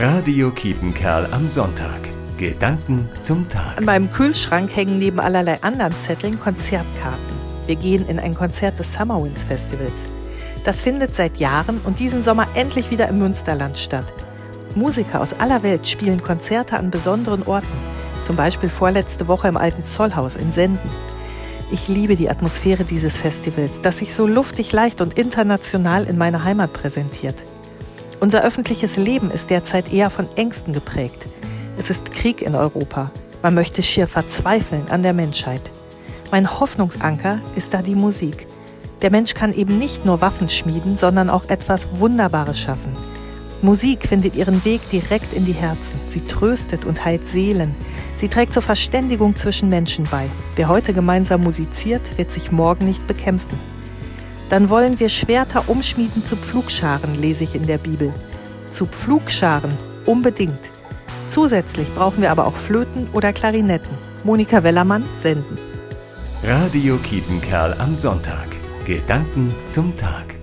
Radio Kiepenkerl am Sonntag. Gedanken zum Tag. An meinem Kühlschrank hängen neben allerlei anderen Zetteln Konzertkarten. Wir gehen in ein Konzert des Summerwinds Festivals. Das findet seit Jahren und diesen Sommer endlich wieder im Münsterland statt. Musiker aus aller Welt spielen Konzerte an besonderen Orten. Zum Beispiel vorletzte Woche im alten Zollhaus in Senden. Ich liebe die Atmosphäre dieses Festivals, das sich so luftig leicht und international in meiner Heimat präsentiert. Unser öffentliches Leben ist derzeit eher von Ängsten geprägt. Es ist Krieg in Europa. Man möchte schier verzweifeln an der Menschheit. Mein Hoffnungsanker ist da die Musik. Der Mensch kann eben nicht nur Waffen schmieden, sondern auch etwas Wunderbares schaffen. Musik findet ihren Weg direkt in die Herzen. Sie tröstet und heilt Seelen. Sie trägt zur Verständigung zwischen Menschen bei. Wer heute gemeinsam musiziert, wird sich morgen nicht bekämpfen. Dann wollen wir Schwerter umschmieden zu Pflugscharen, lese ich in der Bibel. Zu Pflugscharen, unbedingt. Zusätzlich brauchen wir aber auch Flöten oder Klarinetten. Monika Wellermann, Senden. Radio Kiepenkerl am Sonntag. Gedanken zum Tag.